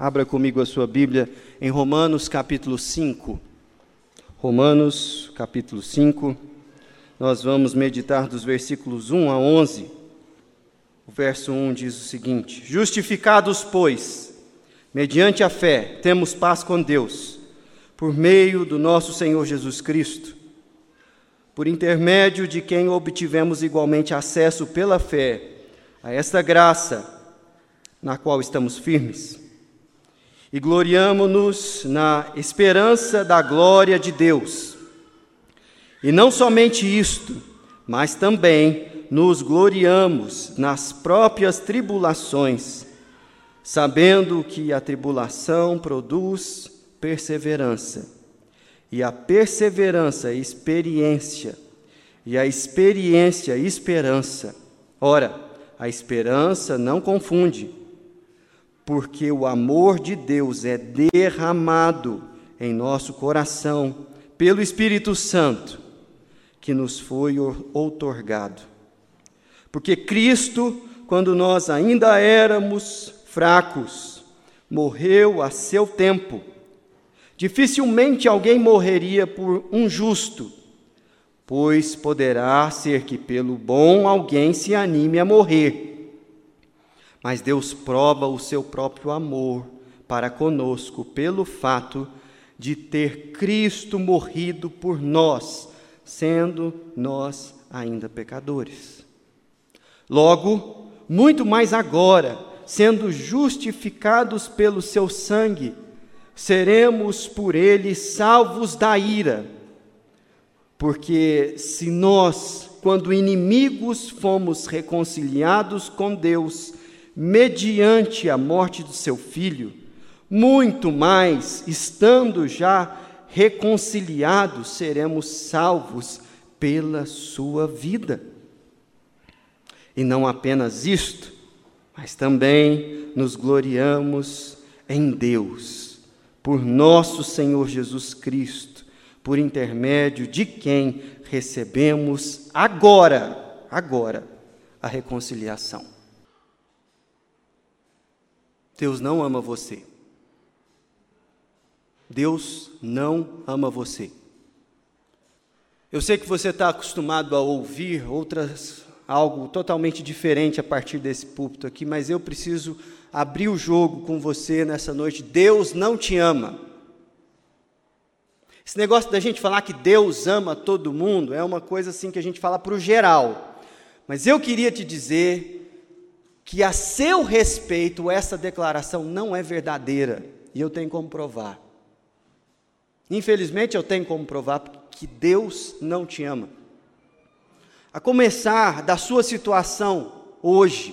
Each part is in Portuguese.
Abra comigo a sua Bíblia em Romanos capítulo 5. Romanos capítulo 5. Nós vamos meditar dos versículos 1 a 11. O verso 1 diz o seguinte: Justificados, pois, mediante a fé, temos paz com Deus, por meio do nosso Senhor Jesus Cristo, por intermédio de quem obtivemos igualmente acesso pela fé a esta graça na qual estamos firmes e gloriamo-nos na esperança da glória de Deus. E não somente isto, mas também nos gloriamos nas próprias tribulações, sabendo que a tribulação produz perseverança, e a perseverança, experiência, e a experiência, esperança. Ora, a esperança não confunde porque o amor de Deus é derramado em nosso coração pelo Espírito Santo que nos foi outorgado. Porque Cristo, quando nós ainda éramos fracos, morreu a seu tempo. Dificilmente alguém morreria por um justo, pois poderá ser que pelo bom alguém se anime a morrer. Mas Deus prova o seu próprio amor para conosco pelo fato de ter Cristo morrido por nós, sendo nós ainda pecadores. Logo, muito mais agora, sendo justificados pelo seu sangue, seremos por ele salvos da ira. Porque se nós, quando inimigos, fomos reconciliados com Deus mediante a morte do seu filho, muito mais, estando já reconciliados, seremos salvos pela sua vida. E não apenas isto, mas também nos gloriamos em Deus, por nosso Senhor Jesus Cristo, por intermédio de quem recebemos agora, agora, a reconciliação. Deus não ama você. Deus não ama você. Eu sei que você está acostumado a ouvir outras algo totalmente diferente a partir desse púlpito aqui, mas eu preciso abrir o jogo com você nessa noite. Deus não te ama. Esse negócio da gente falar que Deus ama todo mundo é uma coisa assim que a gente fala para o geral. Mas eu queria te dizer que a seu respeito essa declaração não é verdadeira, e eu tenho como provar. Infelizmente eu tenho como provar que Deus não te ama. A começar da sua situação hoje,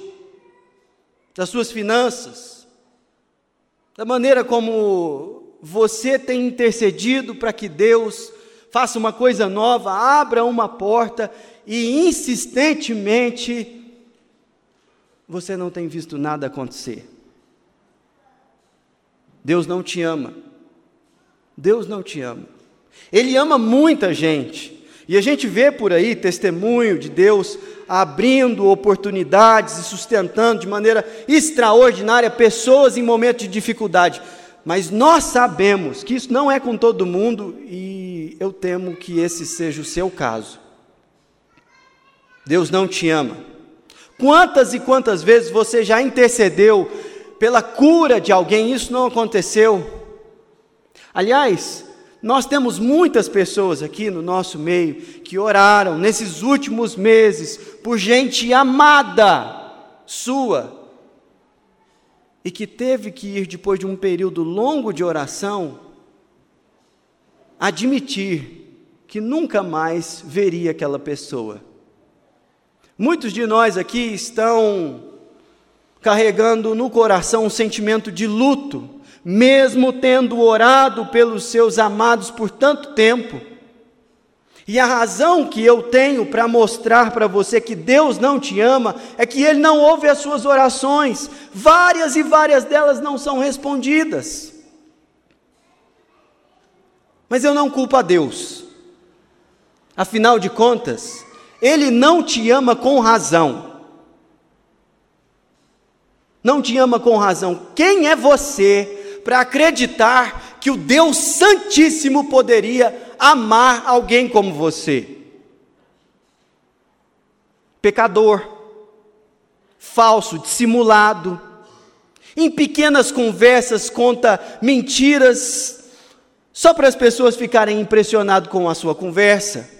das suas finanças, da maneira como você tem intercedido para que Deus faça uma coisa nova, abra uma porta e insistentemente você não tem visto nada acontecer. Deus não te ama. Deus não te ama. Ele ama muita gente. E a gente vê por aí testemunho de Deus abrindo oportunidades e sustentando de maneira extraordinária pessoas em momentos de dificuldade. Mas nós sabemos que isso não é com todo mundo e eu temo que esse seja o seu caso. Deus não te ama. Quantas e quantas vezes você já intercedeu pela cura de alguém, isso não aconteceu? Aliás, nós temos muitas pessoas aqui no nosso meio que oraram nesses últimos meses por gente amada sua e que teve que ir, depois de um período longo de oração, admitir que nunca mais veria aquela pessoa. Muitos de nós aqui estão carregando no coração um sentimento de luto, mesmo tendo orado pelos seus amados por tanto tempo. E a razão que eu tenho para mostrar para você que Deus não te ama é que Ele não ouve as suas orações, várias e várias delas não são respondidas. Mas eu não culpo a Deus, afinal de contas, ele não te ama com razão. Não te ama com razão. Quem é você para acreditar que o Deus Santíssimo poderia amar alguém como você. Pecador, falso, dissimulado, em pequenas conversas conta mentiras, só para as pessoas ficarem impressionadas com a sua conversa.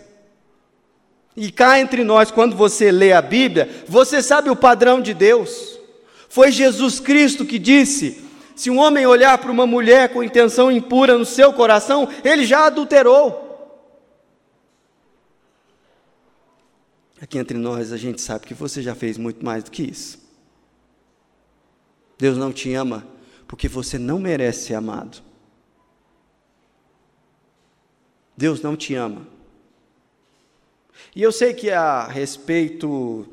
E cá entre nós, quando você lê a Bíblia, você sabe o padrão de Deus. Foi Jesus Cristo que disse: se um homem olhar para uma mulher com intenção impura no seu coração, ele já adulterou. Aqui entre nós, a gente sabe que você já fez muito mais do que isso. Deus não te ama porque você não merece ser amado. Deus não te ama e eu sei que a respeito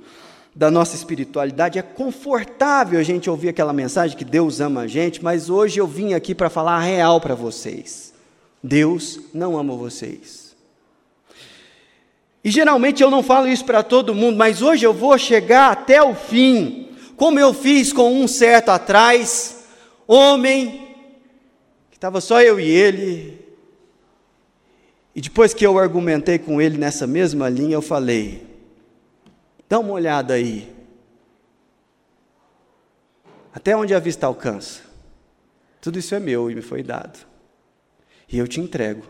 da nossa espiritualidade é confortável a gente ouvir aquela mensagem que Deus ama a gente, mas hoje eu vim aqui para falar a real para vocês. Deus não ama vocês. E geralmente eu não falo isso para todo mundo, mas hoje eu vou chegar até o fim, como eu fiz com um certo atrás, homem, que estava só eu e ele, e depois que eu argumentei com ele nessa mesma linha, eu falei: dá uma olhada aí. Até onde a vista alcança. Tudo isso é meu e me foi dado. E eu te entrego,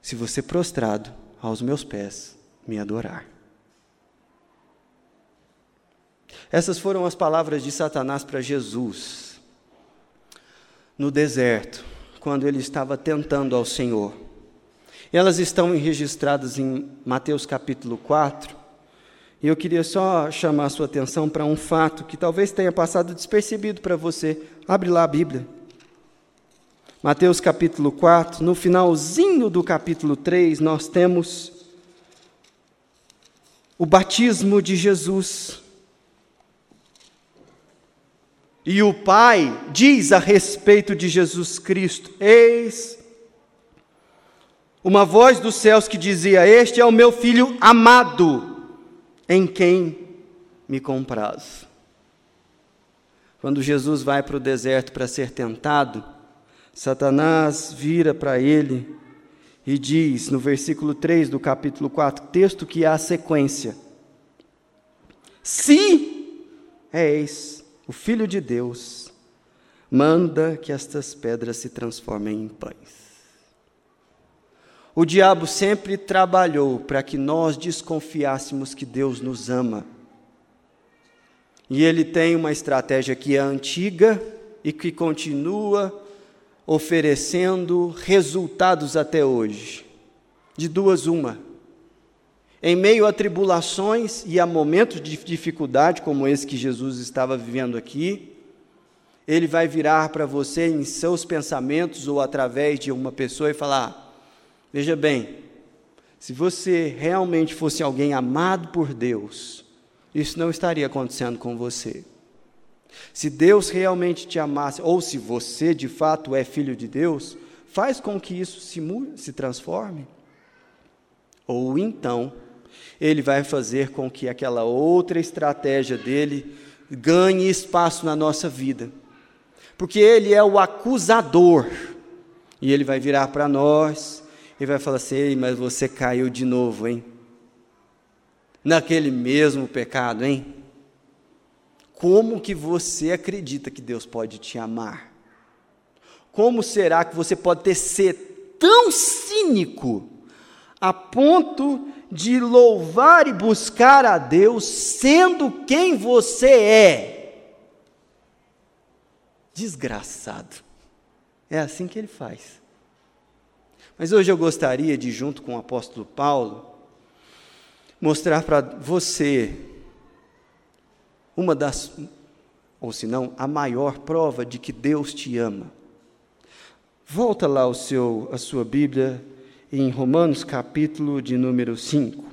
se você prostrado aos meus pés me adorar. Essas foram as palavras de Satanás para Jesus no deserto, quando ele estava tentando ao Senhor. Elas estão registradas em Mateus capítulo 4. E eu queria só chamar a sua atenção para um fato que talvez tenha passado despercebido para você. Abre lá a Bíblia. Mateus capítulo 4, no finalzinho do capítulo 3, nós temos o batismo de Jesus. E o Pai diz a respeito de Jesus Cristo: Eis uma voz dos céus que dizia: Este é o meu filho amado, em quem me compraz. Quando Jesus vai para o deserto para ser tentado, Satanás vira para ele e diz, no versículo 3 do capítulo 4, texto que há sequência: Se és o filho de Deus, manda que estas pedras se transformem em pães. O diabo sempre trabalhou para que nós desconfiássemos que Deus nos ama. E ele tem uma estratégia que é antiga e que continua oferecendo resultados até hoje. De duas, uma. Em meio a tribulações e a momentos de dificuldade, como esse que Jesus estava vivendo aqui, ele vai virar para você em seus pensamentos ou através de uma pessoa e falar: Veja bem, se você realmente fosse alguém amado por Deus, isso não estaria acontecendo com você. Se Deus realmente te amasse, ou se você de fato é filho de Deus, faz com que isso se, se transforme. Ou então, Ele vai fazer com que aquela outra estratégia dele ganhe espaço na nossa vida. Porque Ele é o acusador. E Ele vai virar para nós e vai falar assim: Ei, mas você caiu de novo, hein? Naquele mesmo pecado, hein? Como que você acredita que Deus pode te amar? Como será que você pode ter ser tão cínico a ponto de louvar e buscar a Deus sendo quem você é? Desgraçado. É assim que ele faz. Mas hoje eu gostaria de, junto com o apóstolo Paulo, mostrar para você uma das, ou se não, a maior prova de que Deus te ama. Volta lá o seu, a sua Bíblia em Romanos capítulo de número 5.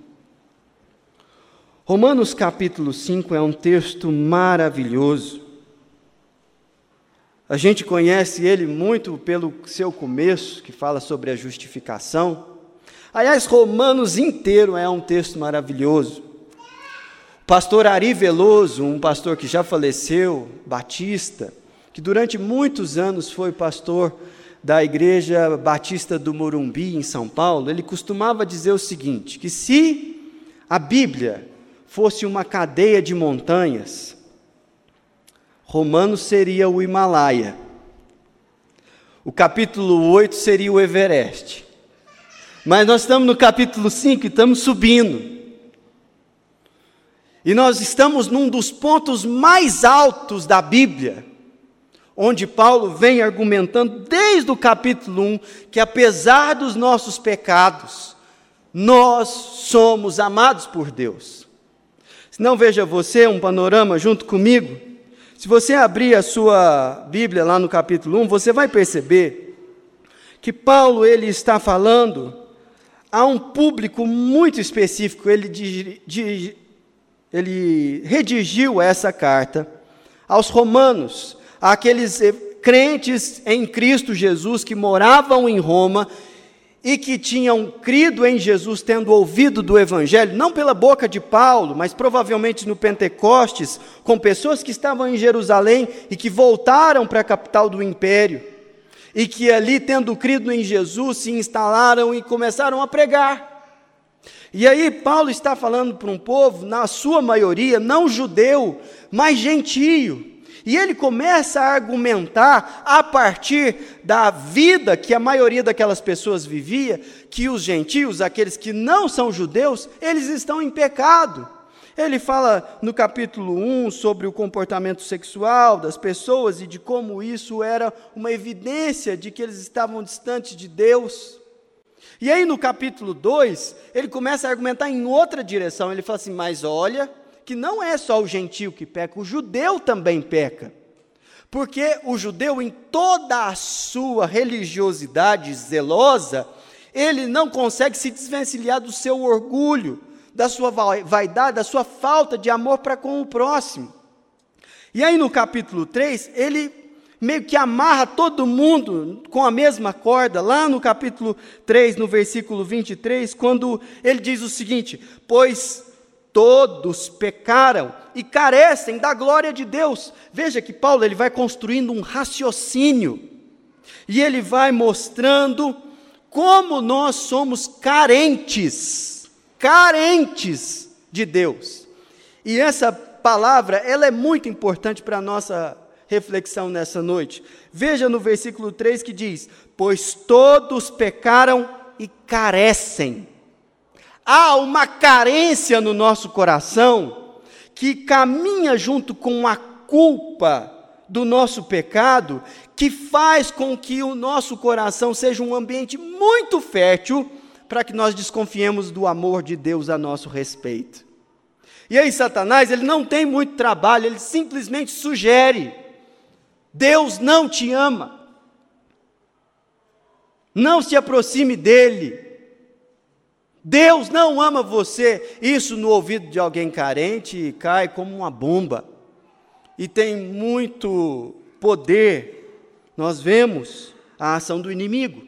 Romanos capítulo 5 é um texto maravilhoso. A gente conhece ele muito pelo seu começo, que fala sobre a justificação. Aliás, Romanos inteiro é um texto maravilhoso. O pastor Ari Veloso, um pastor que já faleceu, batista, que durante muitos anos foi pastor da Igreja Batista do Morumbi, em São Paulo, ele costumava dizer o seguinte: que se a Bíblia fosse uma cadeia de montanhas, Romanos seria o Himalaia, o capítulo 8 seria o Everest, mas nós estamos no capítulo 5 e estamos subindo. E nós estamos num dos pontos mais altos da Bíblia, onde Paulo vem argumentando desde o capítulo 1 que apesar dos nossos pecados, nós somos amados por Deus. Se não veja você um panorama junto comigo, se você abrir a sua Bíblia lá no capítulo 1, você vai perceber que Paulo ele está falando a um público muito específico. Ele, ele redigiu essa carta aos romanos, àqueles crentes em Cristo Jesus que moravam em Roma e que tinham crido em Jesus, tendo ouvido do Evangelho, não pela boca de Paulo, mas provavelmente no Pentecostes, com pessoas que estavam em Jerusalém e que voltaram para a capital do império, e que ali, tendo crido em Jesus, se instalaram e começaram a pregar. E aí, Paulo está falando para um povo, na sua maioria, não judeu, mas gentio, e ele começa a argumentar a partir da vida que a maioria daquelas pessoas vivia, que os gentios, aqueles que não são judeus, eles estão em pecado. Ele fala no capítulo 1 sobre o comportamento sexual das pessoas e de como isso era uma evidência de que eles estavam distantes de Deus. E aí no capítulo 2, ele começa a argumentar em outra direção. Ele fala assim: Mas olha, que não é só o gentio que peca, o judeu também peca. Porque o judeu, em toda a sua religiosidade zelosa, ele não consegue se desvencilhar do seu orgulho, da sua vaidade, da sua falta de amor para com o próximo. E aí no capítulo 3, ele meio que amarra todo mundo com a mesma corda, lá no capítulo 3, no versículo 23, quando ele diz o seguinte: Pois Todos pecaram e carecem da glória de Deus. Veja que Paulo ele vai construindo um raciocínio e ele vai mostrando como nós somos carentes, carentes de Deus. E essa palavra, ela é muito importante para a nossa reflexão nessa noite. Veja no versículo 3 que diz: Pois todos pecaram e carecem há uma carência no nosso coração que caminha junto com a culpa do nosso pecado, que faz com que o nosso coração seja um ambiente muito fértil para que nós desconfiemos do amor de Deus a nosso respeito. E aí, Satanás, ele não tem muito trabalho, ele simplesmente sugere: Deus não te ama. Não se aproxime dele. Deus não ama você. Isso no ouvido de alguém carente cai como uma bomba. E tem muito poder. Nós vemos a ação do inimigo.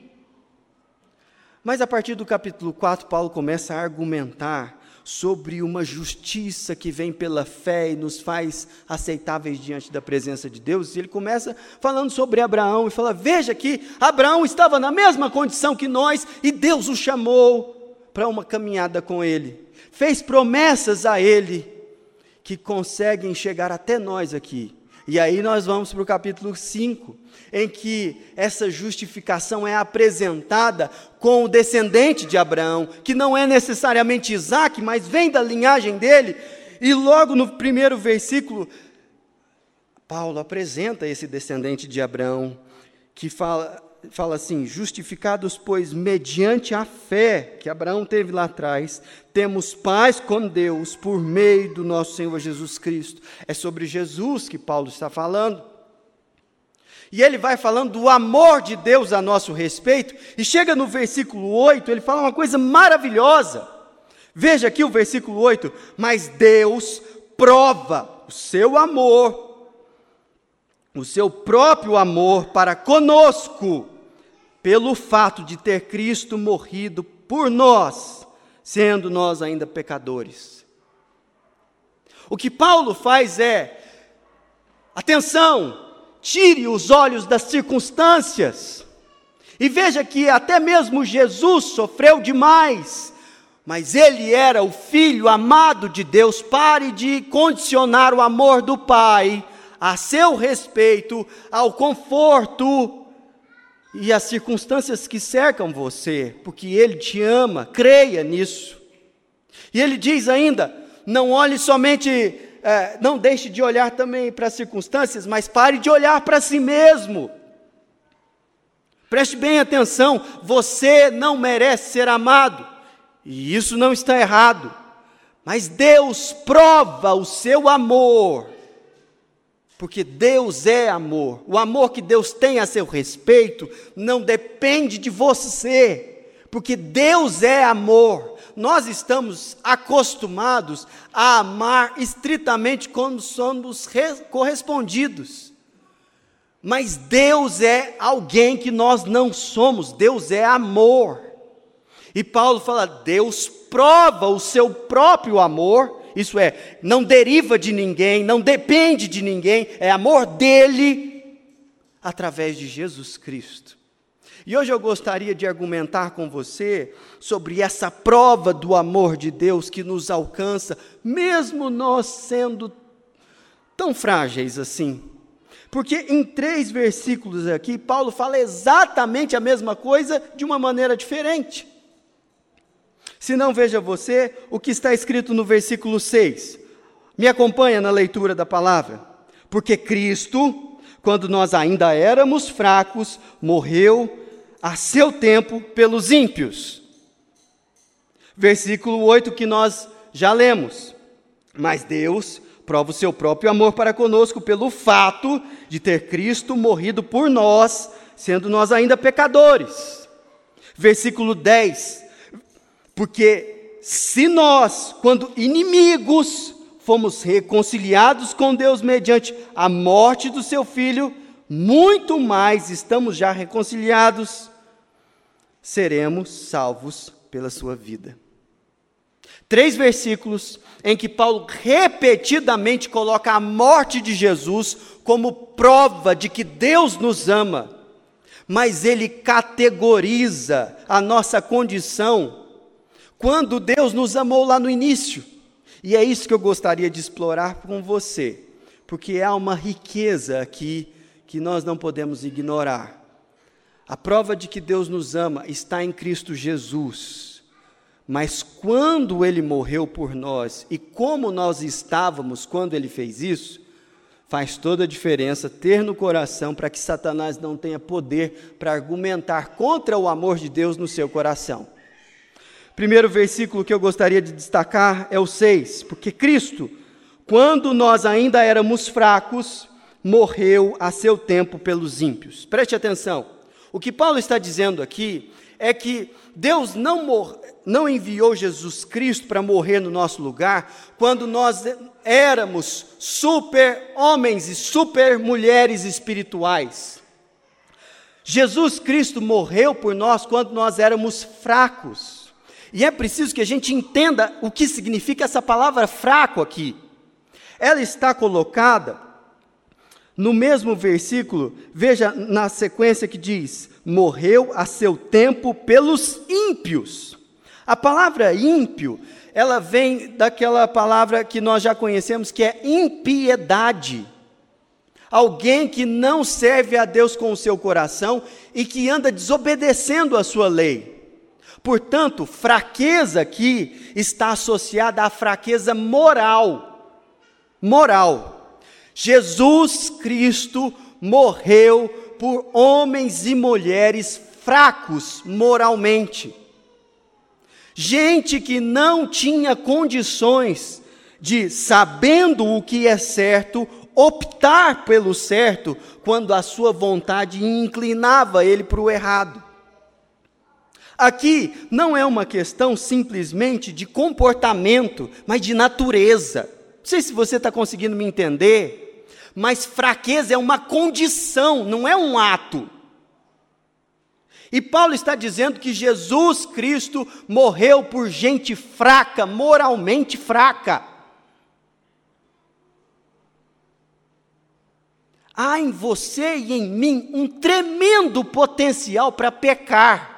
Mas a partir do capítulo 4, Paulo começa a argumentar sobre uma justiça que vem pela fé e nos faz aceitáveis diante da presença de Deus. E ele começa falando sobre Abraão e fala: Veja que Abraão estava na mesma condição que nós e Deus o chamou para uma caminhada com Ele, fez promessas a Ele que conseguem chegar até nós aqui. E aí nós vamos para o capítulo 5, em que essa justificação é apresentada com o descendente de Abraão, que não é necessariamente Isaac, mas vem da linhagem dele. E logo no primeiro versículo, Paulo apresenta esse descendente de Abraão, que fala, fala assim: justificados, pois, mediante a fé que Abraão teve lá atrás, temos paz com Deus por meio do nosso Senhor Jesus Cristo. É sobre Jesus que Paulo está falando. E ele vai falando do amor de Deus a nosso respeito, e chega no versículo 8, ele fala uma coisa maravilhosa. Veja aqui o versículo 8: Mas Deus prova o seu amor, o seu próprio amor para conosco, pelo fato de ter Cristo morrido por nós, sendo nós ainda pecadores. O que Paulo faz é, atenção, tire os olhos das circunstâncias. E veja que até mesmo Jesus sofreu demais, mas ele era o filho amado de Deus. Pare de condicionar o amor do Pai a seu respeito, ao conforto e às circunstâncias que cercam você, porque ele te ama, creia nisso. E ele diz ainda: não olhe somente, é, não deixe de olhar também para as circunstâncias, mas pare de olhar para si mesmo. Preste bem atenção, você não merece ser amado, e isso não está errado, mas Deus prova o seu amor, porque Deus é amor, o amor que Deus tem a seu respeito não depende de você, porque Deus é amor, nós estamos acostumados a amar estritamente quando somos correspondidos. Mas Deus é alguém que nós não somos, Deus é amor. E Paulo fala: Deus prova o seu próprio amor, isso é, não deriva de ninguém, não depende de ninguém, é amor dele através de Jesus Cristo. E hoje eu gostaria de argumentar com você sobre essa prova do amor de Deus que nos alcança, mesmo nós sendo tão frágeis assim. Porque em três versículos aqui, Paulo fala exatamente a mesma coisa de uma maneira diferente. Se não, veja você o que está escrito no versículo 6. Me acompanha na leitura da palavra. Porque Cristo, quando nós ainda éramos fracos, morreu a seu tempo pelos ímpios. Versículo 8 que nós já lemos. Mas Deus prova o seu próprio amor para conosco pelo fato de ter Cristo morrido por nós, sendo nós ainda pecadores. Versículo 10: Porque se nós, quando inimigos, fomos reconciliados com Deus mediante a morte do seu filho, muito mais estamos já reconciliados, seremos salvos pela sua vida. Três versículos em que Paulo repetidamente coloca a morte de Jesus como prova de que Deus nos ama, mas ele categoriza a nossa condição quando Deus nos amou lá no início. E é isso que eu gostaria de explorar com você, porque há uma riqueza aqui que nós não podemos ignorar. A prova de que Deus nos ama está em Cristo Jesus. Mas quando ele morreu por nós e como nós estávamos quando ele fez isso, faz toda a diferença ter no coração para que Satanás não tenha poder para argumentar contra o amor de Deus no seu coração. Primeiro versículo que eu gostaria de destacar é o 6, porque Cristo, quando nós ainda éramos fracos, morreu a seu tempo pelos ímpios. Preste atenção. O que Paulo está dizendo aqui é que Deus não, não enviou Jesus Cristo para morrer no nosso lugar quando nós éramos super homens e super mulheres espirituais. Jesus Cristo morreu por nós quando nós éramos fracos. E é preciso que a gente entenda o que significa essa palavra fraco aqui. Ela está colocada no mesmo versículo, veja na sequência que diz: morreu a seu tempo pelos ímpios. A palavra ímpio, ela vem daquela palavra que nós já conhecemos, que é impiedade. Alguém que não serve a Deus com o seu coração e que anda desobedecendo a sua lei. Portanto, fraqueza aqui está associada à fraqueza moral. Moral. Jesus Cristo morreu por homens e mulheres fracos moralmente. Gente que não tinha condições de, sabendo o que é certo, optar pelo certo, quando a sua vontade inclinava ele para o errado. Aqui não é uma questão simplesmente de comportamento, mas de natureza. Não sei se você está conseguindo me entender, mas fraqueza é uma condição, não é um ato. E Paulo está dizendo que Jesus Cristo morreu por gente fraca, moralmente fraca. há em você e em mim um tremendo potencial para pecar,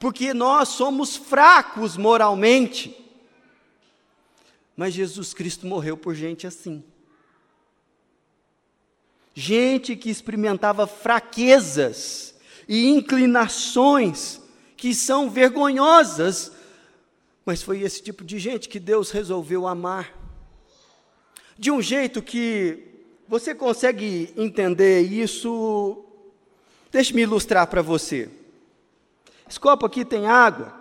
porque nós somos fracos moralmente. Mas Jesus Cristo morreu por gente assim. Gente que experimentava fraquezas e inclinações que são vergonhosas, mas foi esse tipo de gente que Deus resolveu amar. De um jeito que você consegue entender isso? Deixe-me ilustrar para você. Esse copo aqui tem água.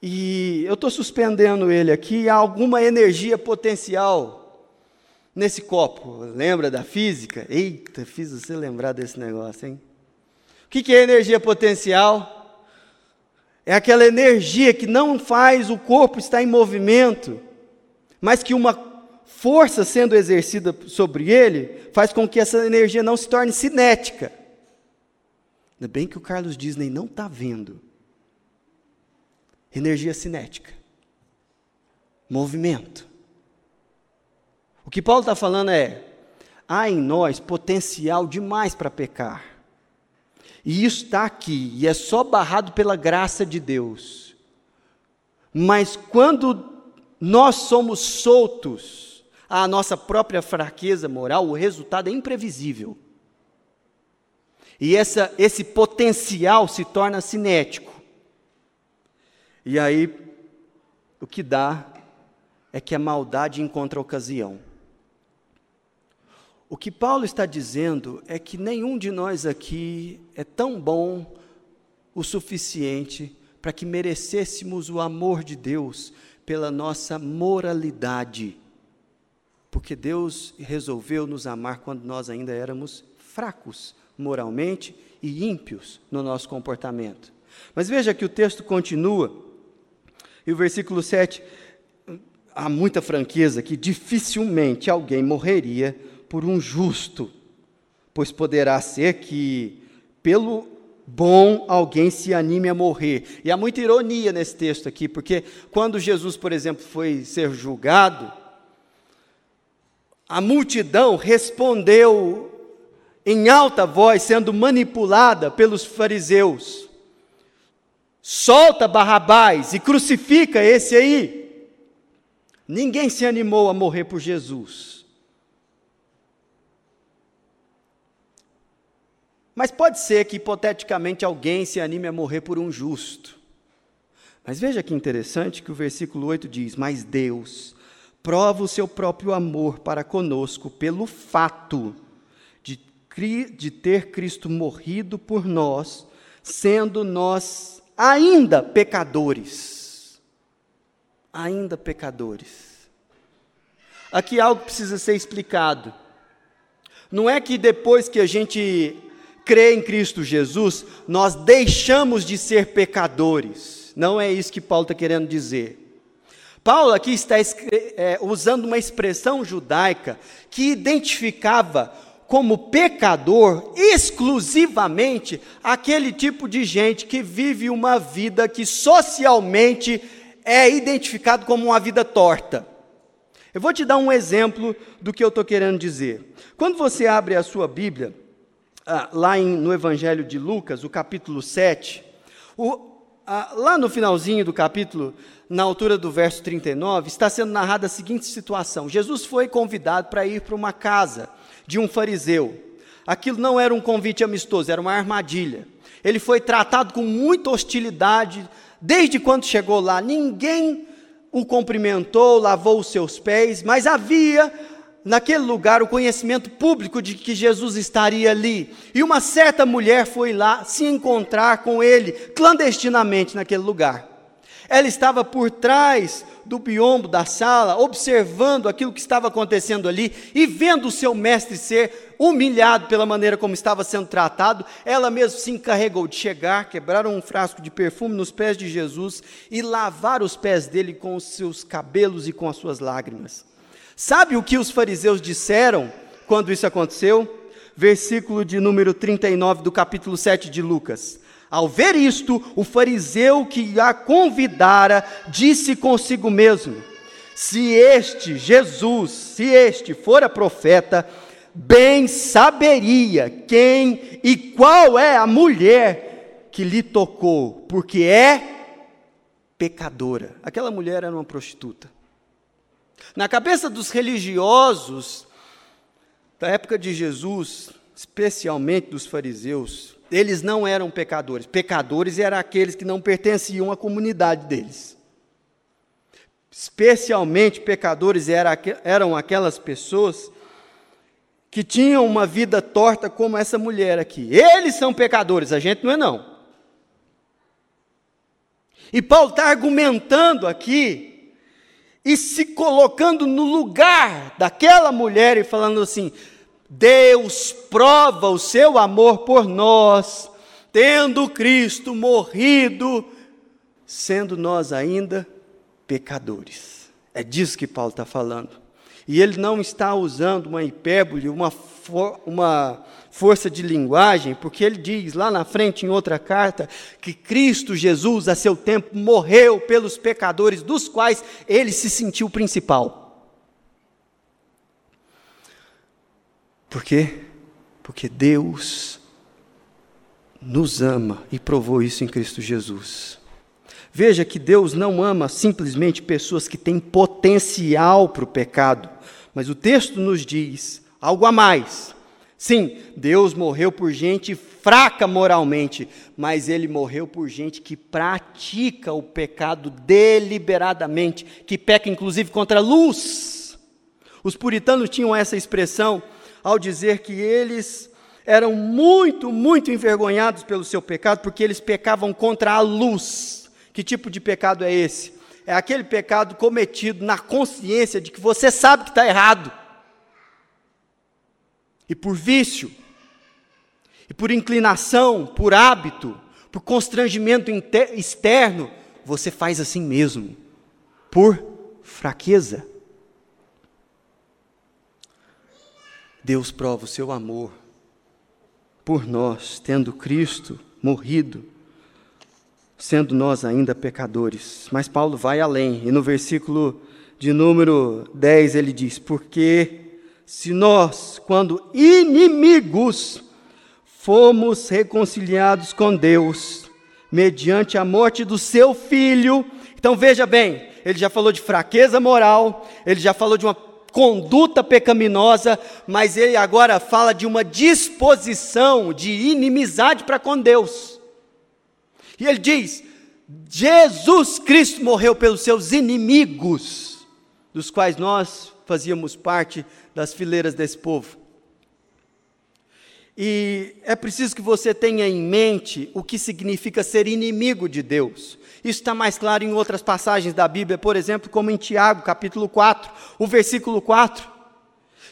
E eu estou suspendendo ele aqui, há alguma energia potencial nesse copo. Lembra da física? Eita, fiz você lembrar desse negócio, hein? O que, que é energia potencial? É aquela energia que não faz o corpo estar em movimento, mas que uma força sendo exercida sobre ele faz com que essa energia não se torne cinética. Ainda bem que o Carlos Disney não está vendo. Energia cinética. Movimento. O que Paulo está falando é: há em nós potencial demais para pecar. E isso está aqui, e é só barrado pela graça de Deus. Mas quando nós somos soltos à nossa própria fraqueza moral, o resultado é imprevisível. E essa, esse potencial se torna cinético. E aí, o que dá é que a maldade encontra ocasião. O que Paulo está dizendo é que nenhum de nós aqui é tão bom o suficiente para que merecêssemos o amor de Deus pela nossa moralidade. Porque Deus resolveu nos amar quando nós ainda éramos fracos moralmente e ímpios no nosso comportamento. Mas veja que o texto continua e o versículo 7, há muita franqueza que dificilmente alguém morreria por um justo, pois poderá ser que pelo bom alguém se anime a morrer. E há muita ironia nesse texto aqui, porque quando Jesus, por exemplo, foi ser julgado, a multidão respondeu em alta voz, sendo manipulada pelos fariseus solta Barrabás e crucifica esse aí. Ninguém se animou a morrer por Jesus. Mas pode ser que, hipoteticamente, alguém se anime a morrer por um justo. Mas veja que interessante que o versículo 8 diz: Mas Deus prova o seu próprio amor para conosco pelo fato de, ter Cristo morrido por nós, sendo nós ainda pecadores. Ainda pecadores. Aqui algo precisa ser explicado. Não é que depois que a gente crê em Cristo Jesus, nós deixamos de ser pecadores. Não é isso que Paulo está querendo dizer. Paulo aqui está é, usando uma expressão judaica que identificava como pecador exclusivamente aquele tipo de gente que vive uma vida que socialmente é identificado como uma vida torta. Eu vou te dar um exemplo do que eu estou querendo dizer. Quando você abre a sua Bíblia, ah, lá em, no Evangelho de Lucas, o capítulo 7, o, ah, lá no finalzinho do capítulo, na altura do verso 39, está sendo narrada a seguinte situação: Jesus foi convidado para ir para uma casa de um fariseu. Aquilo não era um convite amistoso, era uma armadilha. Ele foi tratado com muita hostilidade desde quando chegou lá. Ninguém o cumprimentou, lavou os seus pés, mas havia naquele lugar o conhecimento público de que Jesus estaria ali. E uma certa mulher foi lá se encontrar com ele clandestinamente naquele lugar. Ela estava por trás do biombo da sala, observando aquilo que estava acontecendo ali e vendo o seu mestre ser humilhado pela maneira como estava sendo tratado, ela mesma se encarregou de chegar, quebrar um frasco de perfume nos pés de Jesus e lavar os pés dele com os seus cabelos e com as suas lágrimas. Sabe o que os fariseus disseram quando isso aconteceu? Versículo de número 39 do capítulo 7 de Lucas. Ao ver isto, o fariseu que a convidara disse consigo mesmo: Se este Jesus, se este fora profeta, bem saberia quem e qual é a mulher que lhe tocou, porque é pecadora. Aquela mulher era uma prostituta. Na cabeça dos religiosos da época de Jesus, especialmente dos fariseus, eles não eram pecadores. Pecadores eram aqueles que não pertenciam à comunidade deles. Especialmente pecadores eram aquelas pessoas que tinham uma vida torta como essa mulher aqui. Eles são pecadores, a gente não é não. E Paulo está argumentando aqui e se colocando no lugar daquela mulher e falando assim: Deus prova o seu amor por nós, tendo Cristo morrido, sendo nós ainda pecadores. É disso que Paulo está falando. E ele não está usando uma hipérbole, uma, for, uma força de linguagem, porque ele diz lá na frente, em outra carta, que Cristo Jesus, a seu tempo, morreu pelos pecadores, dos quais ele se sentiu principal. Por quê? Porque Deus nos ama e provou isso em Cristo Jesus. Veja que Deus não ama simplesmente pessoas que têm potencial para o pecado, mas o texto nos diz algo a mais. Sim, Deus morreu por gente fraca moralmente, mas ele morreu por gente que pratica o pecado deliberadamente, que peca inclusive contra a luz. Os puritanos tinham essa expressão ao dizer que eles eram muito, muito envergonhados pelo seu pecado, porque eles pecavam contra a luz. Que tipo de pecado é esse? é aquele pecado cometido na consciência de que você sabe que está errado. E por vício, e por inclinação, por hábito, por constrangimento externo, você faz assim mesmo, por fraqueza. Deus prova o seu amor por nós, tendo Cristo morrido sendo nós ainda pecadores. Mas Paulo vai além, e no versículo de número 10 ele diz: Porque se nós, quando inimigos, fomos reconciliados com Deus, mediante a morte do seu filho. Então veja bem, ele já falou de fraqueza moral, ele já falou de uma conduta pecaminosa, mas ele agora fala de uma disposição de inimizade para com Deus. E ele diz: Jesus Cristo morreu pelos seus inimigos, dos quais nós fazíamos parte das fileiras desse povo. E é preciso que você tenha em mente o que significa ser inimigo de Deus. Isso está mais claro em outras passagens da Bíblia, por exemplo, como em Tiago, capítulo 4, o versículo 4.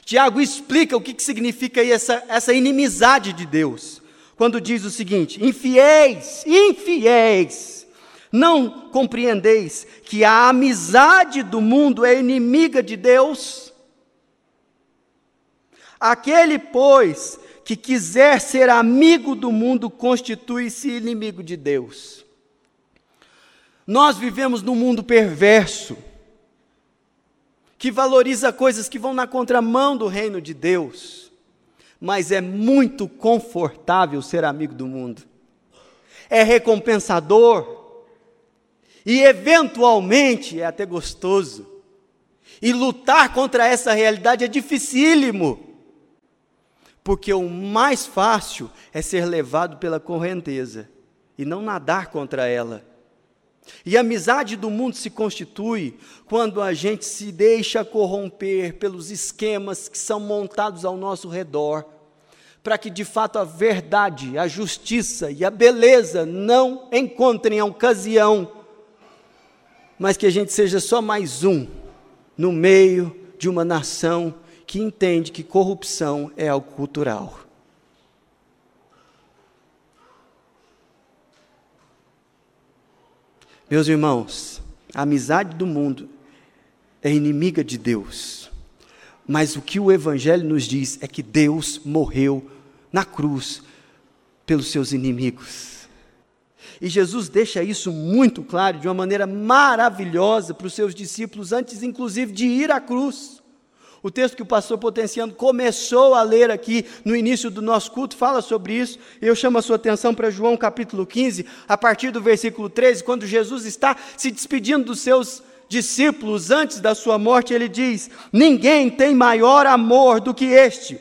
Tiago explica o que, que significa essa, essa inimizade de Deus quando diz o seguinte: infiéis, infiéis, não compreendeis que a amizade do mundo é inimiga de Deus? Aquele, pois, que quiser ser amigo do mundo, constitui-se inimigo de Deus. Nós vivemos num mundo perverso, que valoriza coisas que vão na contramão do reino de Deus mas é muito confortável ser amigo do mundo. É recompensador e eventualmente é até gostoso. E lutar contra essa realidade é dificílimo. Porque o mais fácil é ser levado pela correnteza e não nadar contra ela. E a amizade do mundo se constitui quando a gente se deixa corromper pelos esquemas que são montados ao nosso redor, para que de fato a verdade, a justiça e a beleza não encontrem a ocasião, mas que a gente seja só mais um no meio de uma nação que entende que corrupção é algo cultural. Meus irmãos, a amizade do mundo é inimiga de Deus. Mas o que o Evangelho nos diz é que Deus morreu na cruz pelos seus inimigos. E Jesus deixa isso muito claro, de uma maneira maravilhosa para os seus discípulos, antes inclusive de ir à cruz. O texto que o pastor Potenciano começou a ler aqui no início do nosso culto fala sobre isso. Eu chamo a sua atenção para João capítulo 15, a partir do versículo 13, quando Jesus está se despedindo dos seus discípulos antes da sua morte, ele diz: Ninguém tem maior amor do que este,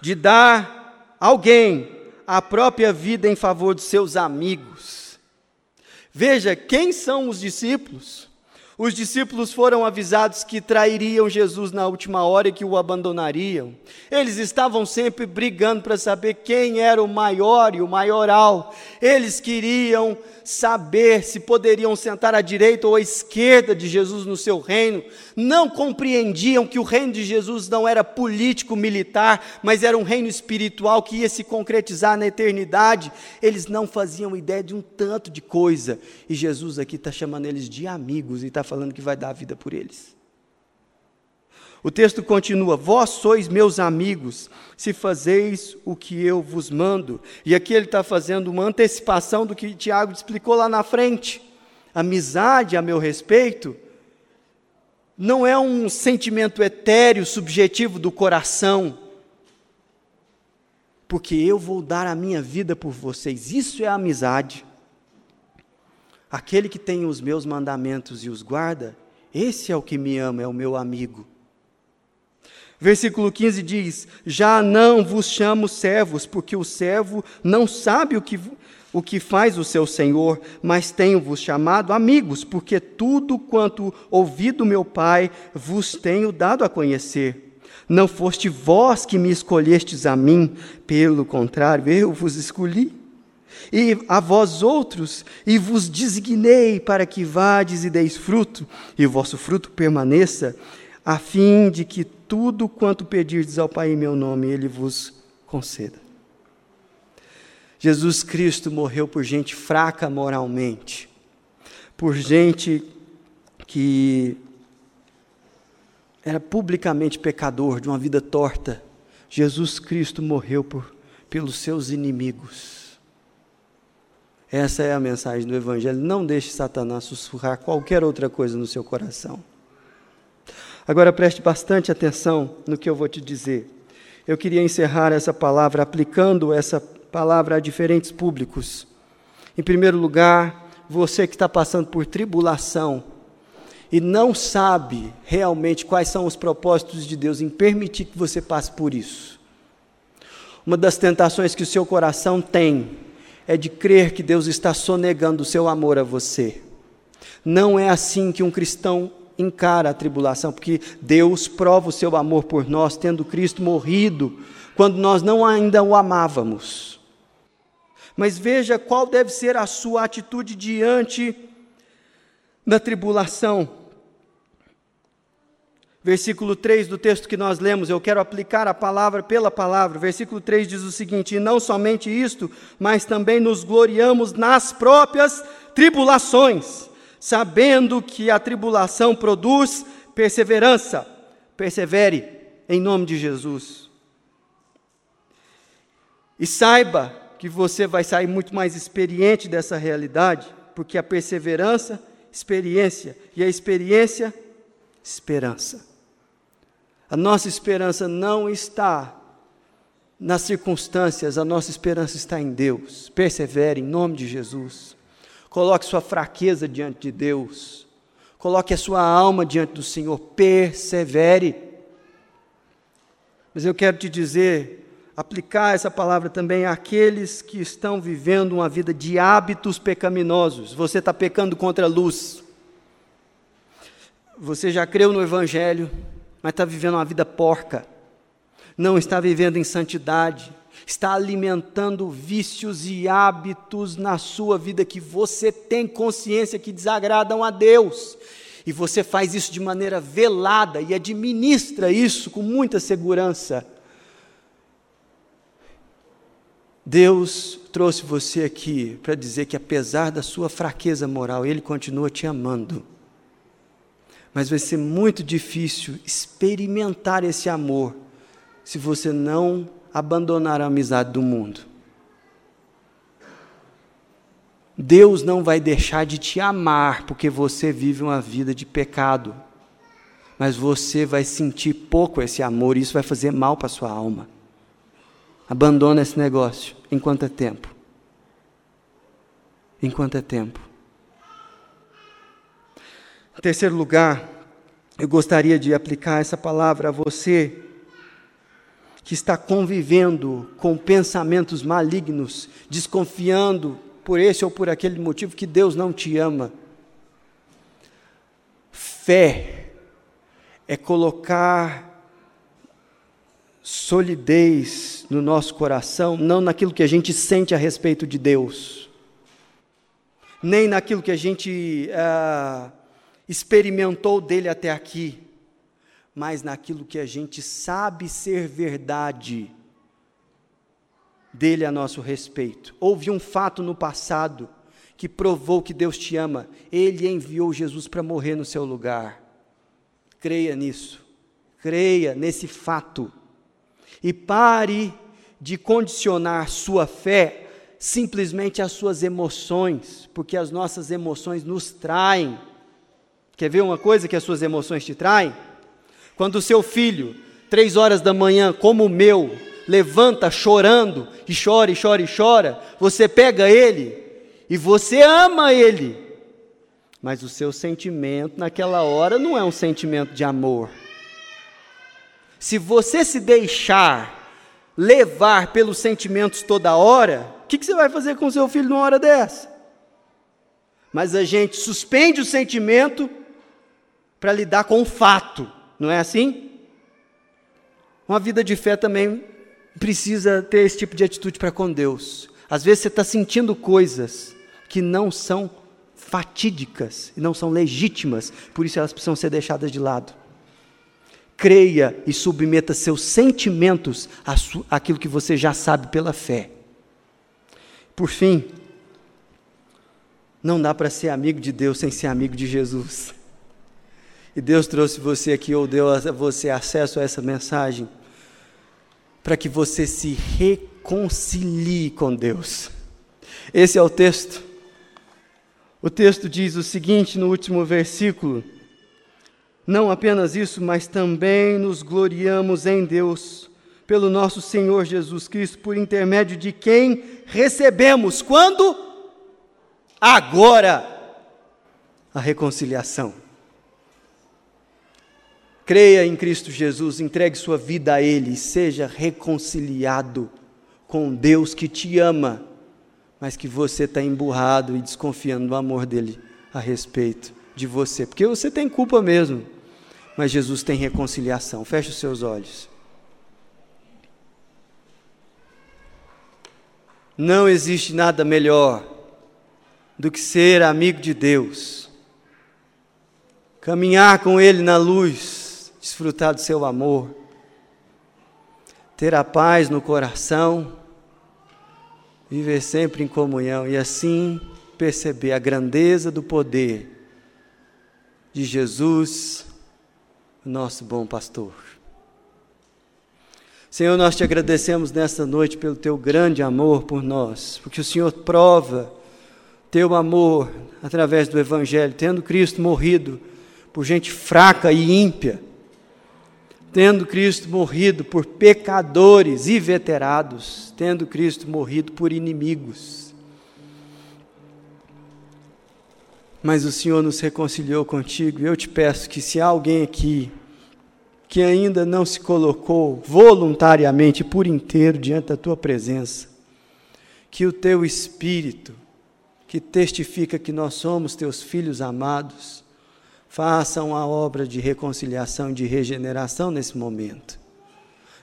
de dar alguém a própria vida em favor dos seus amigos. Veja, quem são os discípulos? Os discípulos foram avisados que trairiam Jesus na última hora e que o abandonariam. Eles estavam sempre brigando para saber quem era o maior e o maioral. Eles queriam saber se poderiam sentar à direita ou à esquerda de Jesus no seu reino, não compreendiam que o reino de Jesus não era político, militar, mas era um reino espiritual que ia se concretizar na eternidade. Eles não faziam ideia de um tanto de coisa, e Jesus aqui está chamando eles de amigos e está falando que vai dar a vida por eles. O texto continua: Vós sois meus amigos, se fazeis o que eu vos mando. E aqui ele está fazendo uma antecipação do que Tiago explicou lá na frente. Amizade a meu respeito não é um sentimento etéreo, subjetivo do coração, porque eu vou dar a minha vida por vocês. Isso é amizade. Aquele que tem os meus mandamentos e os guarda, esse é o que me ama, é o meu amigo. Versículo 15 diz: Já não vos chamo servos, porque o servo não sabe o que, o que faz o seu senhor, mas tenho-vos chamado amigos, porque tudo quanto ouvi do meu Pai vos tenho dado a conhecer. Não foste vós que me escolhestes a mim, pelo contrário, eu vos escolhi. E a vós outros, e vos designei para que vades e deis fruto, e o vosso fruto permaneça, a fim de que tudo quanto pedirdes ao Pai em meu nome, Ele vos conceda. Jesus Cristo morreu por gente fraca moralmente, por gente que era publicamente pecador, de uma vida torta. Jesus Cristo morreu por, pelos seus inimigos. Essa é a mensagem do Evangelho. Não deixe Satanás sussurrar qualquer outra coisa no seu coração. Agora preste bastante atenção no que eu vou te dizer. Eu queria encerrar essa palavra aplicando essa palavra a diferentes públicos. Em primeiro lugar, você que está passando por tribulação e não sabe realmente quais são os propósitos de Deus em permitir que você passe por isso. Uma das tentações que o seu coração tem é de crer que Deus está sonegando o seu amor a você. Não é assim que um cristão encara a tribulação, porque Deus prova o seu amor por nós, tendo Cristo morrido, quando nós não ainda o amávamos. Mas veja qual deve ser a sua atitude diante da tribulação. Versículo 3 do texto que nós lemos, eu quero aplicar a palavra pela palavra. Versículo 3 diz o seguinte: E não somente isto, mas também nos gloriamos nas próprias tribulações sabendo que a tribulação produz perseverança. Persevere em nome de Jesus. E saiba que você vai sair muito mais experiente dessa realidade, porque a perseverança, experiência, e a experiência, esperança. A nossa esperança não está nas circunstâncias, a nossa esperança está em Deus. Persevere em nome de Jesus. Coloque sua fraqueza diante de Deus. Coloque a sua alma diante do Senhor. Persevere. Mas eu quero te dizer, aplicar essa palavra também àqueles que estão vivendo uma vida de hábitos pecaminosos. Você está pecando contra a luz. Você já creu no Evangelho, mas está vivendo uma vida porca. Não está vivendo em santidade está alimentando vícios e hábitos na sua vida que você tem consciência que desagradam a Deus. E você faz isso de maneira velada e administra isso com muita segurança. Deus trouxe você aqui para dizer que, apesar da sua fraqueza moral, Ele continua te amando. Mas vai ser muito difícil experimentar esse amor se você não abandonar a amizade do mundo. Deus não vai deixar de te amar porque você vive uma vida de pecado. mas você vai sentir pouco esse amor e isso vai fazer mal para sua alma. Abandona esse negócio enquanto é tempo. Enquanto é tempo. Em terceiro lugar, eu gostaria de aplicar essa palavra a você que está convivendo com pensamentos malignos, desconfiando por esse ou por aquele motivo que Deus não te ama. Fé é colocar solidez no nosso coração, não naquilo que a gente sente a respeito de Deus, nem naquilo que a gente ah, experimentou dele até aqui, mas naquilo que a gente sabe ser verdade dele a nosso respeito. Houve um fato no passado que provou que Deus te ama. Ele enviou Jesus para morrer no seu lugar. Creia nisso. Creia nesse fato. E pare de condicionar sua fé simplesmente às suas emoções, porque as nossas emoções nos traem. Quer ver uma coisa que as suas emoções te traem? Quando o seu filho, três horas da manhã, como o meu, levanta chorando, e chora, e chora, e chora, você pega ele e você ama ele, mas o seu sentimento naquela hora não é um sentimento de amor. Se você se deixar levar pelos sentimentos toda hora, o que, que você vai fazer com o seu filho numa hora dessa? Mas a gente suspende o sentimento para lidar com o fato, não é assim? Uma vida de fé também precisa ter esse tipo de atitude para com Deus. Às vezes você está sentindo coisas que não são fatídicas e não são legítimas, por isso elas precisam ser deixadas de lado. Creia e submeta seus sentimentos àquilo que você já sabe pela fé. Por fim, não dá para ser amigo de Deus sem ser amigo de Jesus. E Deus trouxe você aqui, ou deu a você acesso a essa mensagem para que você se reconcilie com Deus. Esse é o texto. O texto diz o seguinte no último versículo: Não apenas isso, mas também nos gloriamos em Deus, pelo nosso Senhor Jesus Cristo, por intermédio de quem recebemos quando? Agora a reconciliação. Creia em Cristo Jesus, entregue sua vida a Ele e seja reconciliado com Deus que te ama, mas que você está emburrado e desconfiando do amor dele a respeito de você, porque você tem culpa mesmo, mas Jesus tem reconciliação. Feche os seus olhos. Não existe nada melhor do que ser amigo de Deus, caminhar com Ele na luz, desfrutar do seu amor, ter a paz no coração, viver sempre em comunhão e assim perceber a grandeza do poder de Jesus, nosso bom pastor. Senhor, nós te agradecemos nesta noite pelo teu grande amor por nós, porque o Senhor prova teu amor através do Evangelho, tendo Cristo morrido por gente fraca e ímpia tendo Cristo morrido por pecadores e veterados, tendo Cristo morrido por inimigos. Mas o Senhor nos reconciliou contigo, e eu te peço que se há alguém aqui que ainda não se colocou voluntariamente por inteiro diante da tua presença, que o teu espírito, que testifica que nós somos teus filhos amados, façam a obra de reconciliação e de regeneração nesse momento.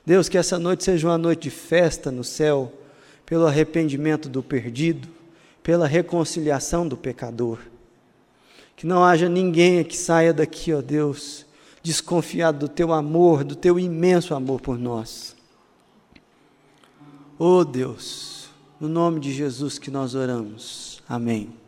Deus, que essa noite seja uma noite de festa no céu, pelo arrependimento do perdido, pela reconciliação do pecador. Que não haja ninguém que saia daqui, ó Deus, desconfiado do teu amor, do teu imenso amor por nós. Oh Deus, no nome de Jesus que nós oramos. Amém.